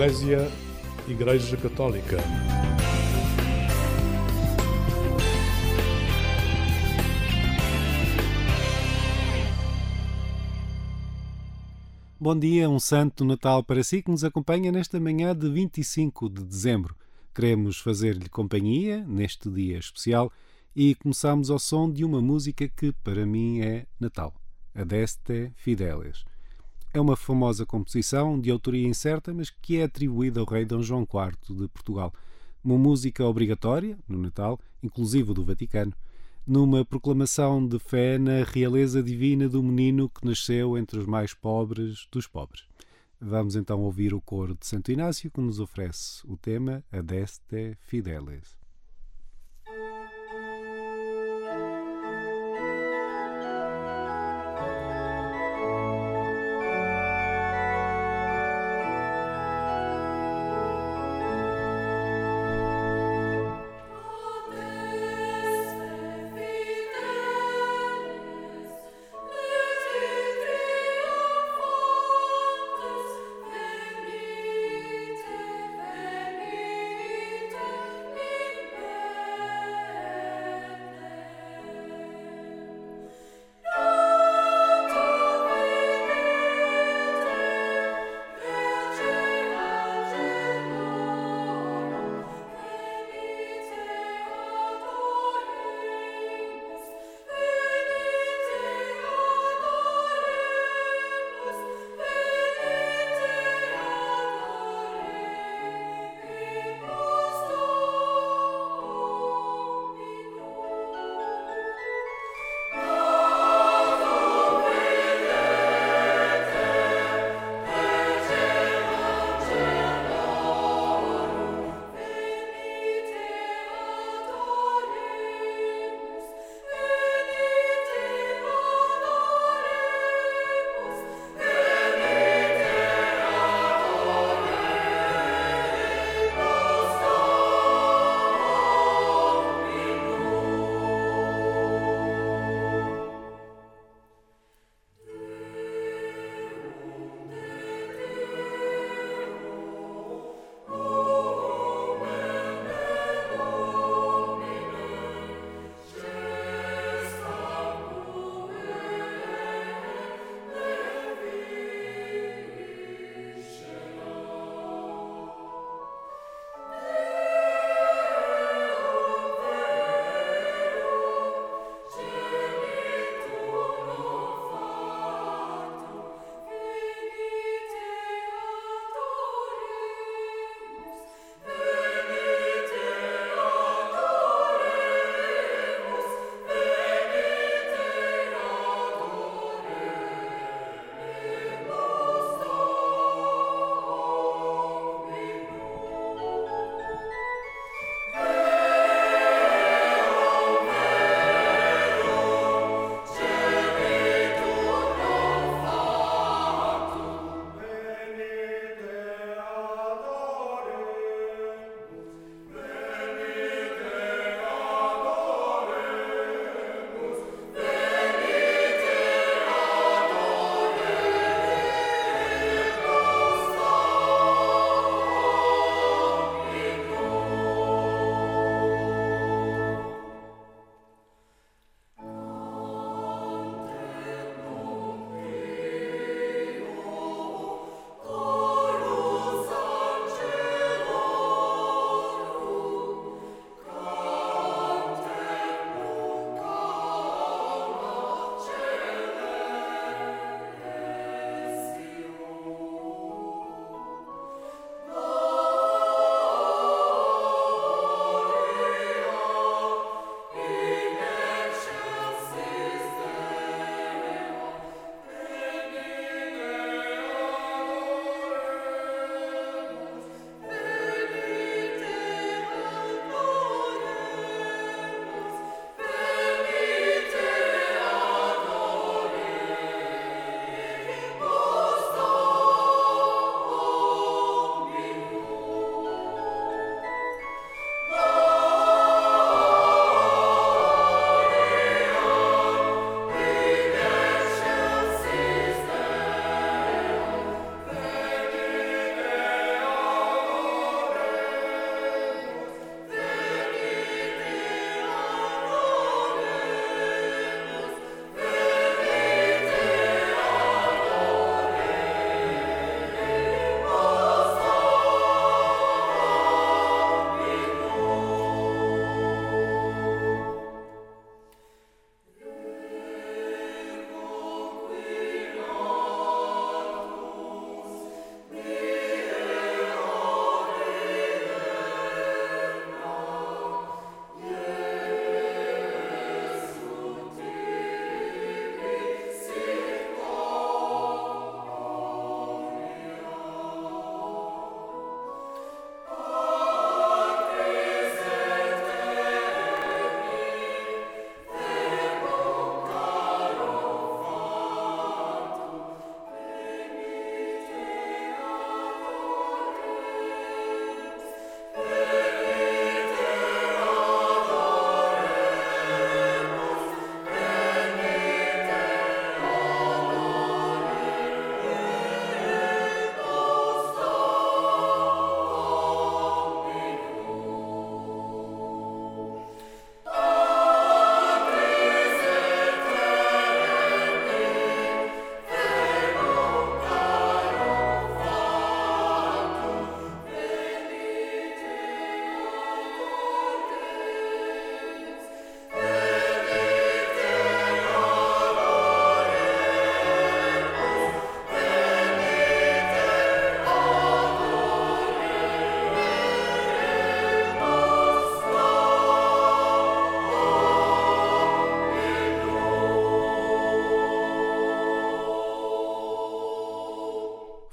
Eclésia Igreja Católica. Bom dia, um santo Natal para si que nos acompanha nesta manhã de 25 de dezembro. Queremos fazer-lhe companhia neste dia especial e começamos ao som de uma música que para mim é Natal, Adeste Fideles. É uma famosa composição de autoria incerta, mas que é atribuída ao rei Dom João IV de Portugal. Uma música obrigatória no Natal, inclusive do Vaticano, numa proclamação de fé na realeza divina do menino que nasceu entre os mais pobres dos pobres. Vamos então ouvir o coro de Santo Inácio que nos oferece o tema Adeste Fideles.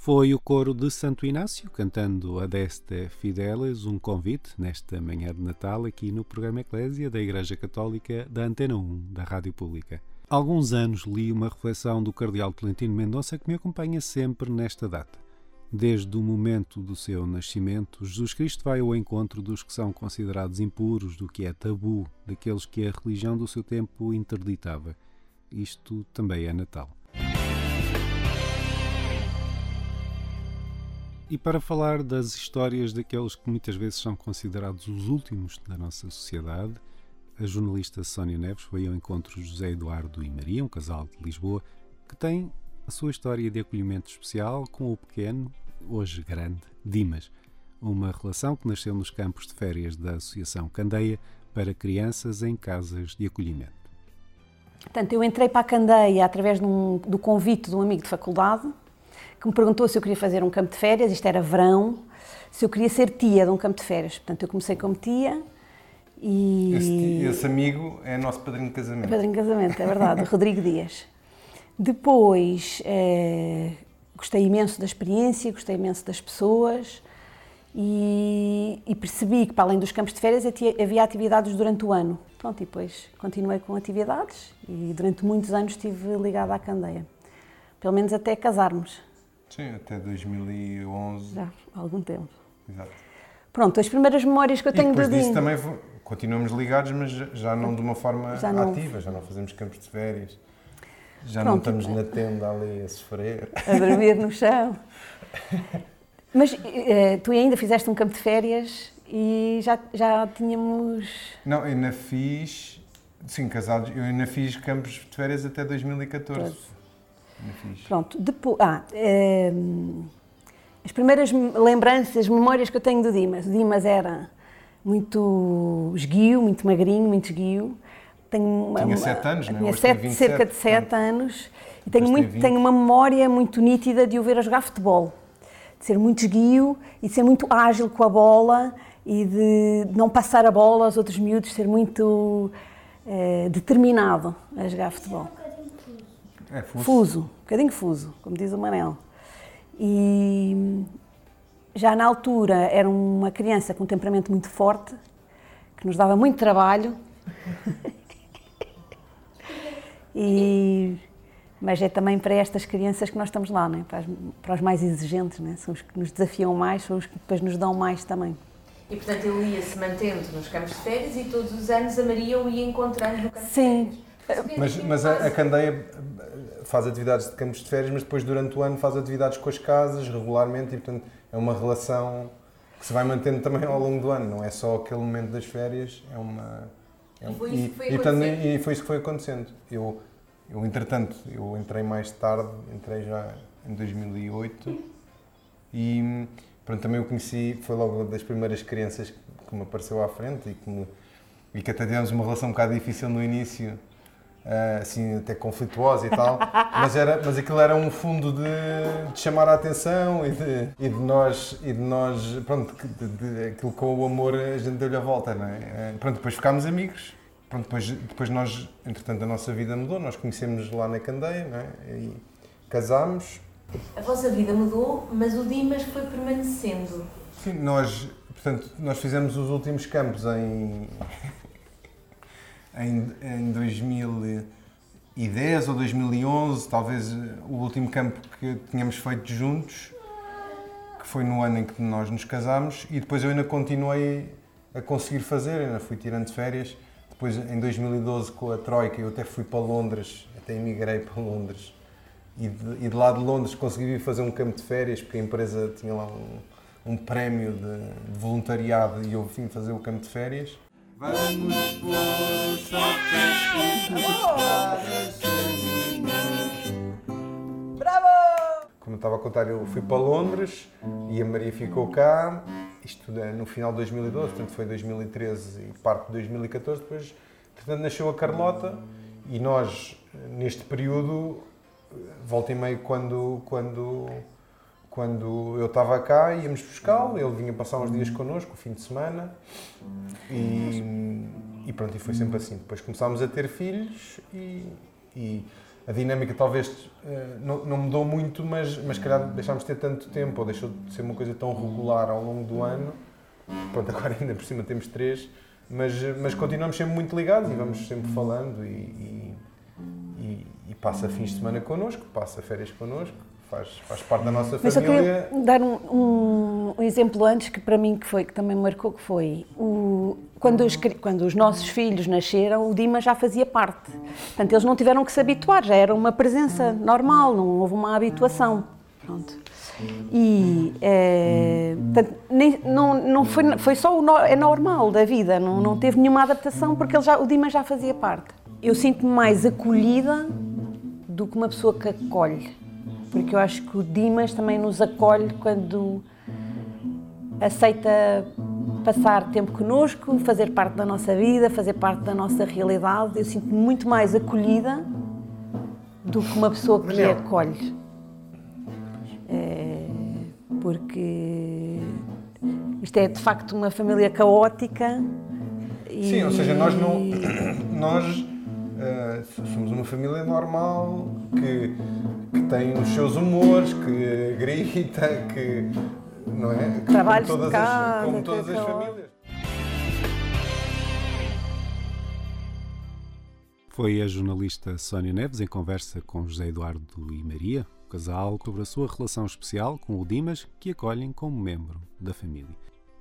Foi o coro de Santo Inácio cantando Adeste Fideles, um convite nesta manhã de Natal aqui no programa Eclésia da Igreja Católica da Antena 1 da Rádio Pública. Há alguns anos li uma reflexão do Cardeal Tolentino Mendonça que me acompanha sempre nesta data. Desde o momento do seu nascimento, Jesus Cristo vai ao encontro dos que são considerados impuros, do que é tabu, daqueles que a religião do seu tempo interditava. Isto também é Natal. E para falar das histórias daqueles que muitas vezes são considerados os últimos da nossa sociedade, a jornalista Sónia Neves foi ao encontro de José Eduardo e Maria, um casal de Lisboa, que tem a sua história de acolhimento especial com o pequeno, hoje grande, Dimas. Uma relação que nasceu nos campos de férias da Associação Candeia para crianças em casas de acolhimento. Portanto, eu entrei para a Candeia através um, do convite de um amigo de faculdade que me perguntou se eu queria fazer um campo de férias, isto era verão, se eu queria ser tia de um campo de férias. Portanto, eu comecei como tia e... Esse, esse amigo é nosso padrinho de casamento. Padrinho de casamento, é verdade, Rodrigo Dias. Depois, eh, gostei imenso da experiência, gostei imenso das pessoas e, e, percebi que, para além dos campos de férias, havia atividades durante o ano. Pronto, e depois continuei com atividades e durante muitos anos estive ligada à Candeia. Pelo menos até casarmos. Sim, até 2011. Já, há algum tempo. Exato. Pronto, as primeiras memórias que eu tenho e depois do disso também continuamos ligados, mas já não de uma forma já não... ativa, já não fazemos campos de férias. Já Pronto, não estamos na tenda ali a sofrer. A dormir no chão. Mas eh, tu ainda fizeste um campo de férias e já, já tínhamos. Não, eu ainda fiz. Sim, casados. Eu ainda fiz campos de férias até 2014. Pronto, depois. Ah, eh, as primeiras lembranças, memórias que eu tenho do Dimas. O Dimas era muito esguio, muito magrinho, muito esguio. Tenho uma, tinha 7 anos, não é? Tinha sete, cerca de 7 anos. E tenho, muito, tenho uma memória muito nítida de o ver a jogar futebol. De ser muito esguio e de ser muito ágil com a bola e de não passar a bola aos outros miúdos, ser muito eh, determinado a jogar futebol. É, fuso. fuso, um bocadinho fuso, como diz o Manel. E já na altura era uma criança com um temperamento muito forte, que nos dava muito trabalho. e, mas é também para estas crianças que nós estamos lá, né? para, as, para os mais exigentes, né? são os que nos desafiam mais, são os que depois nos dão mais também. E portanto ele ia se mantendo nos campos de férias e todos os anos a Maria o ia encontrando no campo Sim. de férias. Mas, mas a, a Candeia faz atividades de campos de férias, mas depois durante o ano faz atividades com as casas regularmente e portanto é uma relação que se vai mantendo também ao longo do ano, não é só aquele momento das férias, é uma é um, e, foi isso, e, e, também, e foi isso que foi acontecendo. Eu, eu entretanto, eu entrei mais tarde, entrei já em 2008 e pronto, também eu conheci, foi logo das primeiras crianças que me apareceu à frente e que, me, e que até tivemos uma relação um bocado difícil no início, assim até conflituosa e tal, mas, era, mas aquilo era um fundo de, de chamar a atenção e de, e de nós, e de nós pronto, de, de, aquilo com o amor a gente deu-lhe a volta, não é? Uh, pronto, depois ficámos amigos, pronto, depois, depois nós, entretanto a nossa vida mudou, nós conhecemos lá na Candeia, não é? E casámos. A vossa vida mudou, mas o Dimas foi permanecendo. Sim, nós, portanto, nós fizemos os últimos campos em em, em 2010 ou 2011, talvez o último campo que tínhamos feito juntos, que foi no ano em que nós nos casámos, e depois eu ainda continuei a conseguir fazer, ainda fui tirando férias. Depois, em 2012, com a Troika, eu até fui para Londres, até emigrei para Londres. E de, e de lá de Londres consegui fazer um campo de férias, porque a empresa tinha lá um, um prémio de, de voluntariado e eu vim fazer o campo de férias. Vamos pôr o Bravo! Como eu estava a contar, eu fui para Londres e a Maria ficou cá. Isto no final de 2012, portanto foi 2013 e parte de 2014. Depois, portanto, nasceu a Carlota e nós, neste período, volta e meio, quando, quando, quando eu estava cá, íamos buscá-lo. Ele vinha passar uns dias connosco, o fim de semana. E, e pronto, e foi sempre assim. Depois começámos a ter filhos e, e a dinâmica talvez uh, não, não, mudou muito, mas, mas calhar deixámos de ter tanto tempo, ou deixou de ser uma coisa tão regular ao longo do ano. Pronto, agora ainda por cima temos três, mas, mas continuamos sempre muito ligados e vamos sempre falando e, e, e, e passa fins de semana connosco, passa férias connosco, faz, faz parte da nossa Mas família. Mas eu dar um, um, um, exemplo antes que para mim que foi que também marcou que foi o, quando, os, quando os nossos filhos nasceram o Dima já fazia parte. Portanto eles não tiveram que se habituar, já era uma presença normal, não houve uma habituação. Pronto. E é, portanto, nem, não, não foi, foi só o no, é normal da vida, não, não teve nenhuma adaptação porque ele já, o Dima já fazia parte. Eu sinto-me mais acolhida do que uma pessoa que acolhe porque eu acho que o Dimas também nos acolhe quando aceita passar tempo connosco, fazer parte da nossa vida, fazer parte da nossa realidade. Eu sinto-me muito mais acolhida do que uma pessoa que Daniel. acolhe. É, porque isto é de facto uma família caótica. Sim, ou seja, nós não. Nós uh, somos uma família normal que que tem os seus humores, que grita, que. não é? Trabalho como todas, casa, as, como todas as famílias. Foi a jornalista Sónia Neves em conversa com José Eduardo e Maria, o casal, sobre a sua relação especial com o Dimas, que acolhem como membro da família.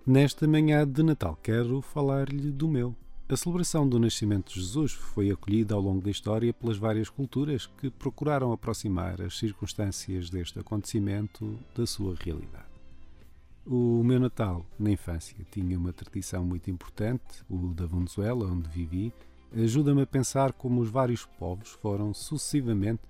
Nesta manhã de Natal quero falar-lhe do meu, a celebração do nascimento de Jesus foi acolhida ao longo da história pelas várias culturas que procuraram aproximar as circunstâncias deste acontecimento da sua realidade. O meu Natal, na infância, tinha uma tradição muito importante, o da Venezuela, onde vivi, ajuda-me a pensar como os vários povos foram sucessivamente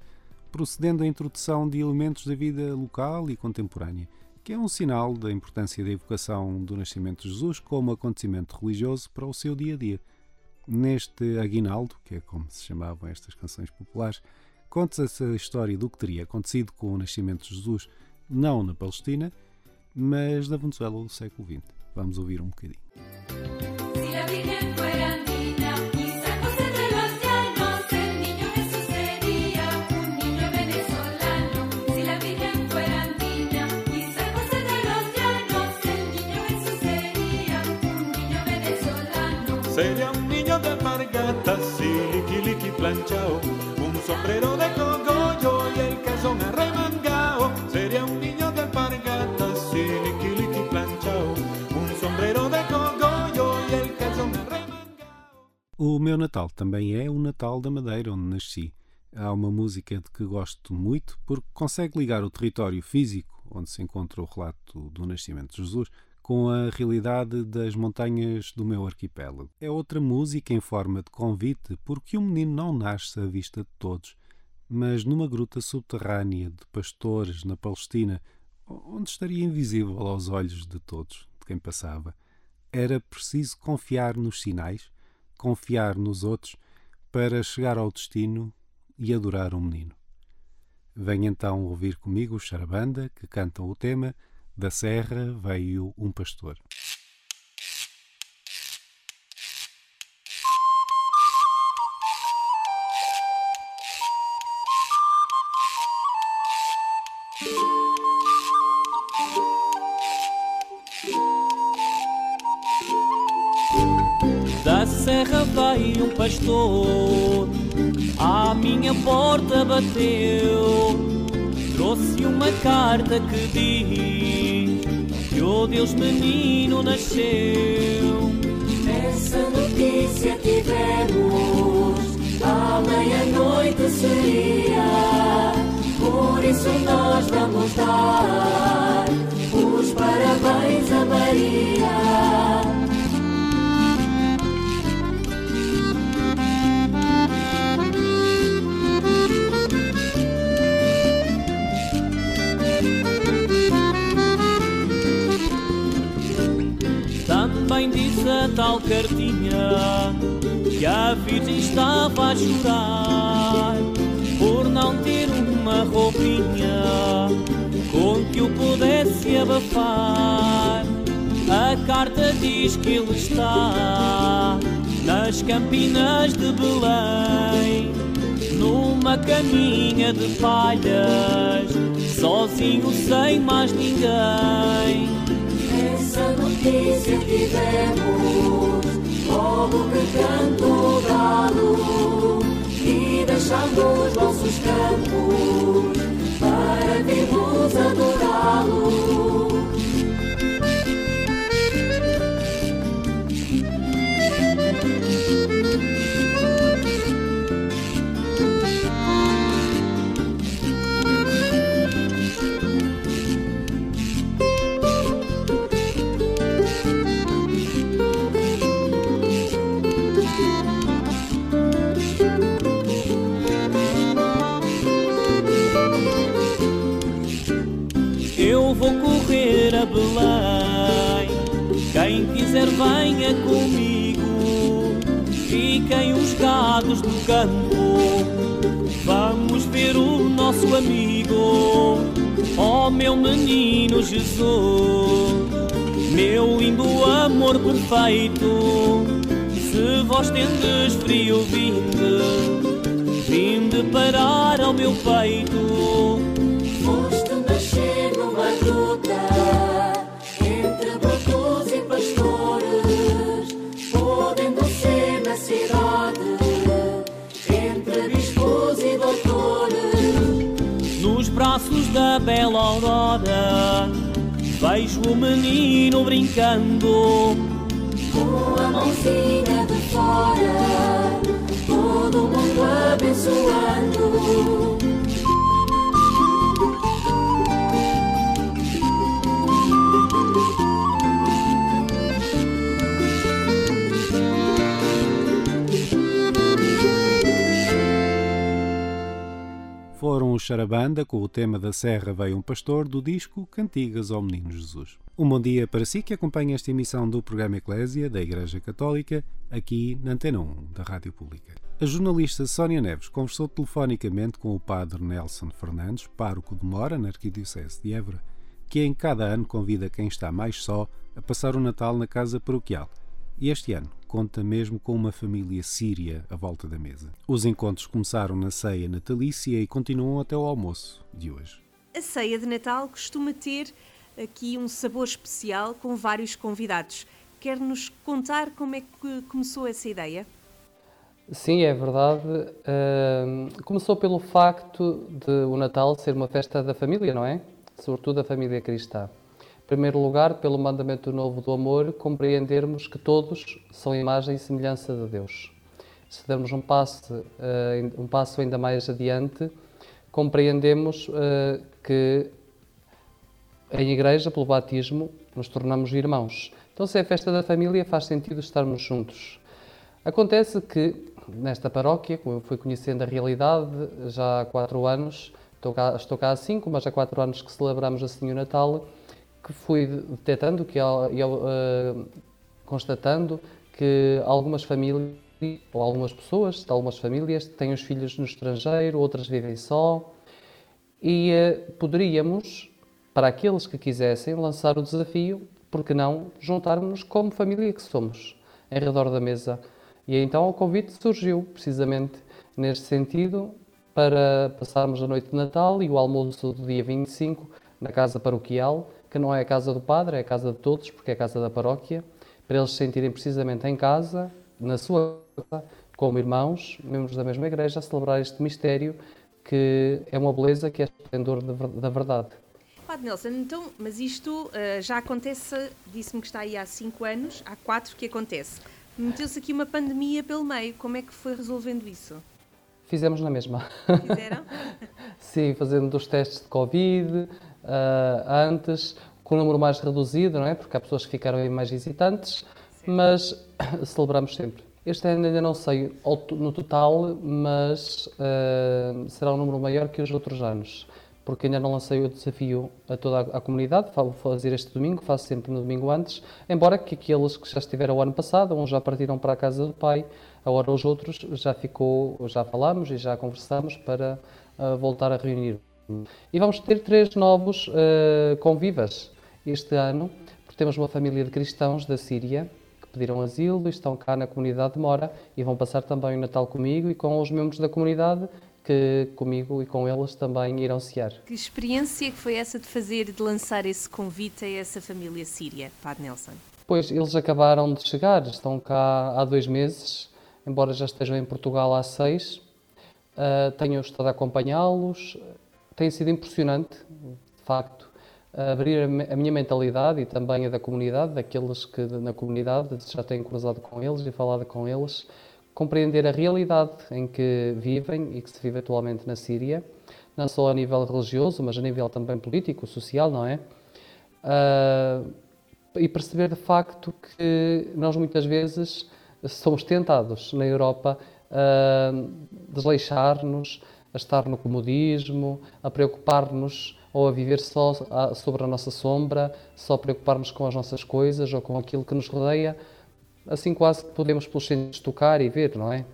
procedendo à introdução de elementos da vida local e contemporânea, que é um sinal da importância da evocação do nascimento de Jesus como acontecimento religioso para o seu dia a dia. Neste Aguinaldo, que é como se chamavam estas canções populares, conta-se a história do que teria acontecido com o nascimento de Jesus, não na Palestina, mas na Venezuela do século XX. Vamos ouvir um bocadinho. Sería un niño de liqui planchao, un sombrero de cogollo y el calzón arremangao. Sería un niño de liqui planchao, un sombrero de cogollo y el calzón arremangao. O meu Natal também é o Natal da Madeira, onde nasci. Há uma música de que gosto muito porque consegue ligar o território físico, onde se encontra o relato do nascimento de Jesus, com a realidade das montanhas do meu arquipélago. É outra música em forma de convite, porque o menino não nasce à vista de todos, mas numa gruta subterrânea de pastores na Palestina, onde estaria invisível aos olhos de todos, de quem passava. Era preciso confiar nos sinais, confiar nos outros, para chegar ao destino e adorar o um menino. Venha então ouvir comigo o Charabanda, que cantam o tema da serra veio um pastor. Da serra veio um pastor, à minha porta bateu, trouxe uma carta que diz que o Deus menino nasceu. Essa notícia tivemos à meia-noite seria, por isso nós vamos dar os parabéns a Maria. A tal cartinha que a Virgem estava a chorar por não ter uma roupinha com que o pudesse abafar. A carta diz que ele está nas campinas de Belém, numa caminha de palhas, sozinho sem mais ninguém. Essa notícia tivemos, logo que cantou o galo, e deixando os nossos campos, para virmos adorá-lo. A Belém. Quem quiser venha comigo. Fiquem os gados do campo. Vamos ver o nosso amigo. Oh meu menino Jesus, meu lindo amor perfeito. Se vós tendes frio, vinde, vinde parar ao meu peito. Da bela aurora Vejo o menino brincando Com a mãozinha de fora, todo mundo abençoando. Foram os Charabanda com o tema da Serra Veio um Pastor do disco Cantigas ao Menino Jesus. Um bom dia para si que acompanha esta emissão do programa Eclésia da Igreja Católica aqui na Antena 1 da Rádio Pública. A jornalista Sónia Neves conversou telefonicamente com o padre Nelson Fernandes, pároco de Mora, na Arquidiocese de Évora, que em cada ano convida quem está mais só a passar o Natal na casa paroquial. E este ano conta mesmo com uma família síria à volta da mesa. Os encontros começaram na ceia natalícia e continuam até o almoço de hoje. A ceia de Natal costuma ter aqui um sabor especial com vários convidados. Quer nos contar como é que começou essa ideia? Sim, é verdade. Ahm, começou pelo facto de o Natal ser uma festa da família, não é? Sobretudo da família cristã. Primeiro lugar, pelo mandamento novo do amor, compreendermos que todos são imagem e semelhança de Deus. Se dermos um passo, eh, um passo ainda mais adiante, compreendemos eh, que em igreja, pelo batismo, nos tornamos irmãos. Então, se é festa da família, faz sentido estarmos juntos. Acontece que, nesta paróquia, como eu fui conhecendo a realidade já há quatro anos, estou cá, estou cá há cinco, mas há quatro anos que celebramos assim o Natal, que fui detectando que, e, eh, constatando que algumas famílias, ou algumas pessoas de algumas famílias, têm os filhos no estrangeiro, outras vivem só, e eh, poderíamos, para aqueles que quisessem, lançar o desafio, porque não juntarmos-nos como família que somos, em redor da mesa. E então o convite surgiu, precisamente neste sentido, para passarmos a noite de Natal e o almoço do dia 25 na casa paroquial, que não é a casa do padre, é a casa de todos, porque é a casa da paróquia, para eles se sentirem precisamente em casa, na sua casa, como irmãos, membros da mesma igreja, a celebrar este mistério que é uma beleza que é esplendor da ver- da verdade. Padre Nelson, então, mas isto ah, já acontece, disse-me que está aí há cinco anos, há quatro que acontece. Meteu-se aqui uma pandemia pelo meio, como é que foi resolvendo isso? Fizemos na mesma. Fizeram? Sim, fazendo os testes de Covid antes, com um número mais reduzido, não é? Porque há pessoas que ficaram aí mais hesitantes, mas celebramos sempre. Este ano ainda não sei no total, mas ah, será um número maior que os outros anos, porque ainda não lancei o desafio a toda a, a comunidade. Vou fazer este domingo, faço sempre no domingo antes, embora que aqueles que já estiveram o ano passado, uns já partiram para a casa do pai, agora os outros já ficou, já falámos e já conversamos para ah, voltar a reunir. E vamos ter três novos ah, convivas este ano, porque temos uma família de cristãos da Síria que pediram asilo e estão cá na comunidade de Mora e vão passar também o Natal comigo e com os membros da comunidade que comigo e com eles também irão cear. Que experiência que foi essa de fazer, de lançar esse convite a essa família síria, Padre Nelson? Pois, eles acabaram de chegar, estão cá há dois meses, embora já estejam em Portugal há seis. Uh, tenho estado a acompanhá-los, tem sido impressionante, de facto, abrir a minha mentalidade e também a da comunidade, daqueles que na comunidade já têm cruzado com eles e falado com eles, compreender a realidade em que vivem e que se vive atualmente na Síria, não só a nível religioso, mas a nível também político, social, não é? Uh, e perceber de facto que nós muitas vezes somos tentados na Europa a desleixar-nos, a estar no comodismo, a preocupar-nos ou a viver só sobre a nossa sombra, só preocupar-nos com as nossas coisas ou com aquilo que nos rodeia, assim quase que podemos pelos sentidos tocar e ver, não é?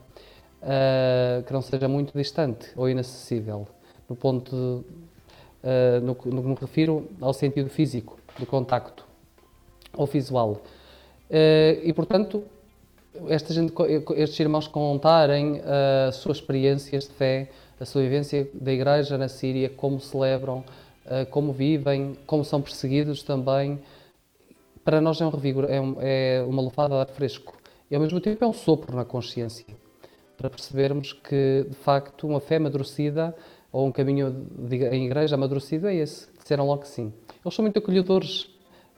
Uh, que não seja muito distante ou inacessível, no ponto de, uh, no, no que me refiro ao sentido físico, do contacto ou visual. Uh, e, portanto, gente, estes irmãos contarem as suas experiências de fé, a sua vivência da igreja na Síria, como celebram, como vivem, como são perseguidos também, para nós é um revigor, é, um, é uma lufada de ar fresco. E ao mesmo tempo é um sopro na consciência para percebermos que de facto uma fé amadurecida ou um caminho de, em igreja amadurecido é esse, disseram logo que sim. Eles são muito acolhedores,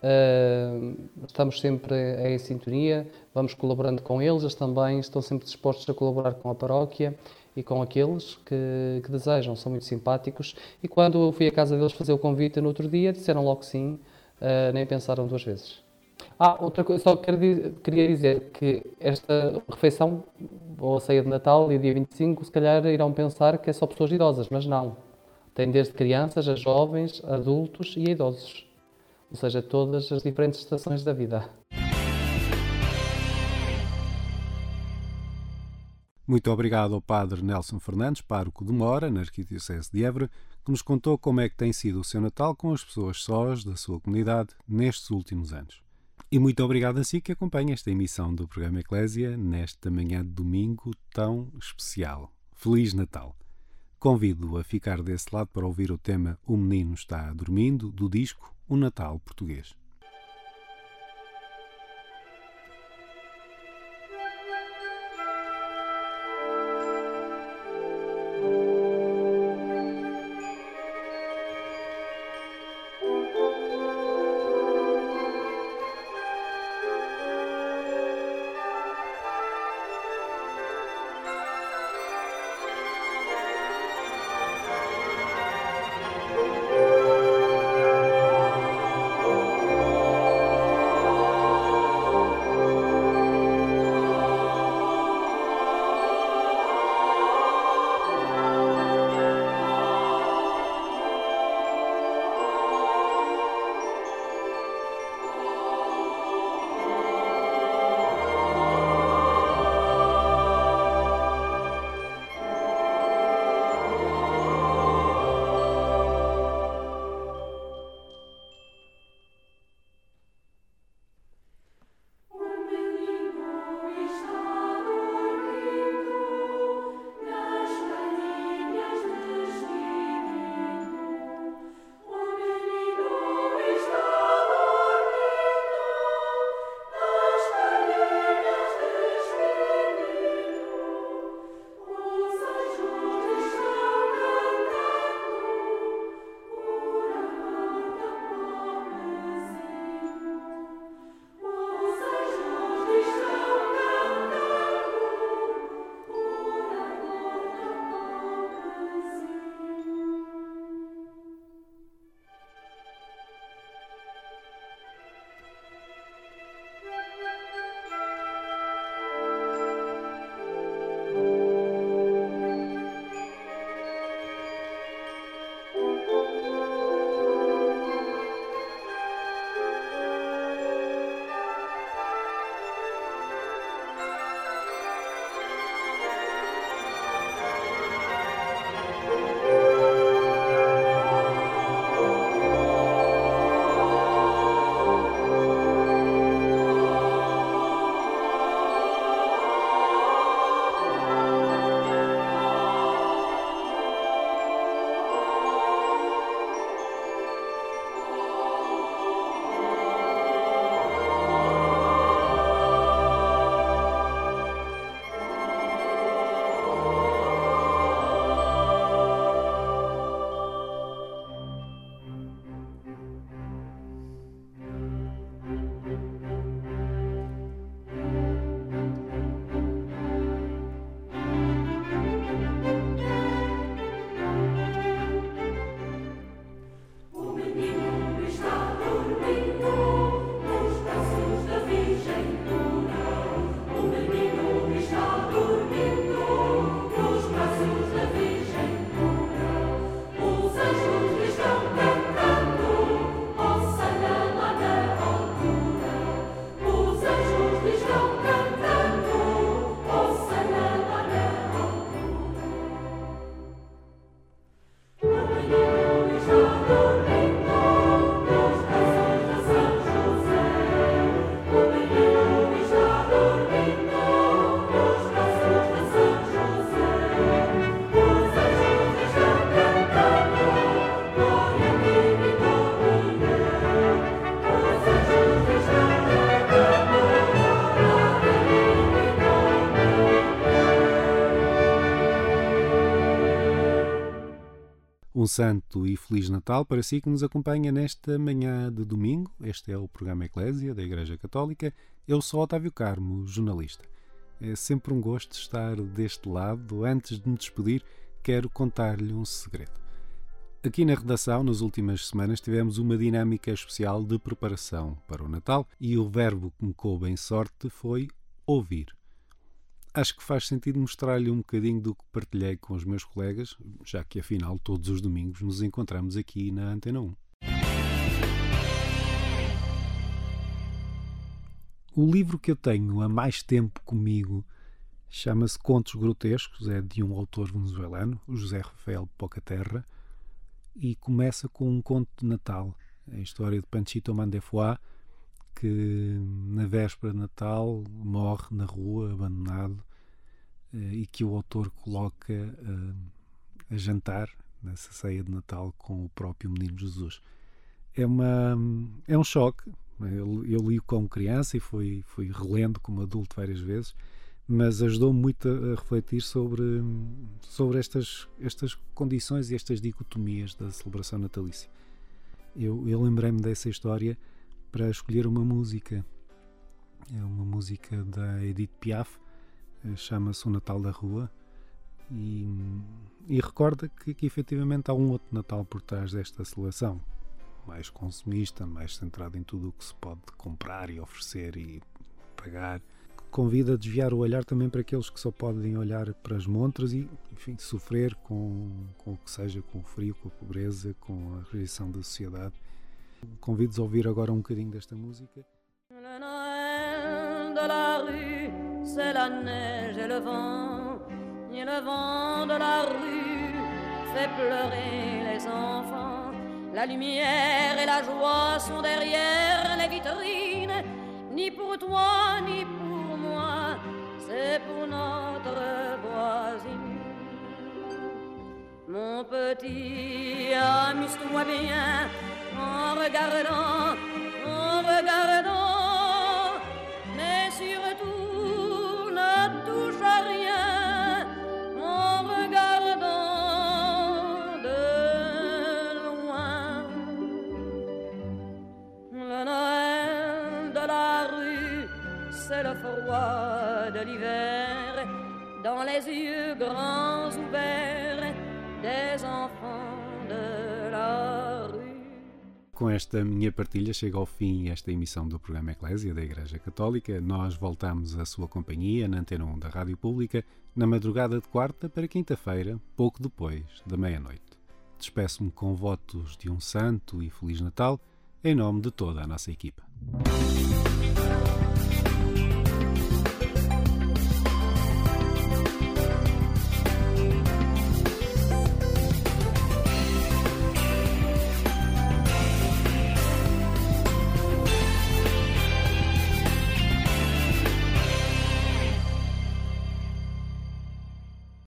uh, estamos sempre em sintonia, vamos colaborando com eles, eles também estão sempre dispostos a colaborar com a paróquia e com aqueles que, que desejam, são muito simpáticos. E quando eu fui à casa deles fazer o convite no outro dia, disseram logo sim, uh, nem pensaram duas vezes. Ah, outra coisa, só queria dizer que esta refeição, ou a ceia de Natal e dia 25, se calhar irão pensar que é só pessoas idosas, mas não. Tem desde crianças a jovens, adultos e idosos. Ou seja, todas as diferentes estações da vida. Muito obrigado ao Padre Nelson Fernandes, pároco de Mora, na Arquidiocese de Évora, que nos contou como é que tem sido o seu Natal com as pessoas sós da sua comunidade nestes últimos anos. E muito obrigado a si que acompanha esta emissão do programa Eclésia nesta manhã de domingo tão especial. Feliz Natal! Convido-o a ficar desse lado para ouvir o tema O Menino Está Dormindo, do disco O Natal Português. Santo e feliz Natal para si que nos acompanha nesta manhã de domingo. Este é o programa Eclésia da Igreja Católica. Eu sou Otávio Carmo, jornalista. É sempre um gosto estar deste lado. Antes de me despedir, quero contar-lhe um segredo. Aqui na redação, nas últimas semanas, tivemos uma dinâmica especial de preparação para o Natal e o verbo que me coube em sorte foi ouvir acho que faz sentido mostrar-lhe um bocadinho do que partilhei com os meus colegas, já que afinal todos os domingos nos encontramos aqui na Antena 1. O livro que eu tenho há mais tempo comigo chama-se Contos Grotescos, é de um autor venezuelano, José Rafael Pocaterra, e começa com um conto de Natal, a história de Panchito Mandefoy, que na véspera de Natal morre na rua, abandonado, eh, e que o autor coloca eh, a jantar nessa ceia de Natal com o próprio Menino Jesus. É, uma, é um choque. Eu, eu li como criança e fui, fui relendo como adulto várias vezes, mas ajudou-me muito a, a, refletir sobre, sobre estas, estas condições e estas dicotomias da celebração natalícia. Eu, eu lembrei-me dessa história para escolher uma música. É uma música da Edith Piaf, eh, chama-se O Natal da Rua, e, e recorda que, que efetivamente há um outro Natal por trás desta celebração, mais consumista, mais centrado em tudo o que se pode comprar e oferecer e pagar. Convida a desviar o olhar também para aqueles que só podem olhar para as montras e, enfim, sofrer com, com o que seja, com o frio, com a pobreza, com a rejeição da sociedade Convido-vos a ouvir agora um bocadinho desta música. Le Noël de la rue, c'est la neige et le vent. Et le vent de la rue fait pleurer les enfants. La lumière et la joie sont derrière les vitrines. Ni pour toi, ni pour moi, c'est pour notre voisine. Mon petit, amuse-toi bien en regardant, en regardant, mais surtout ne touche à rien en regardant de loin. Le Noël de la rue, c'est le froid de l'hiver, dans les yeux grands ouverts des enfants esta minha partilha chega ao fim esta emissão do programa Eclésia da Igreja Católica. Nós voltamos à sua companhia na Antena 1 da Rádio Pública na madrugada de quarta para quinta-feira, pouco depois da meia-noite. Despeço-me com votos de um santo e feliz Natal em nome de toda a nossa equipa.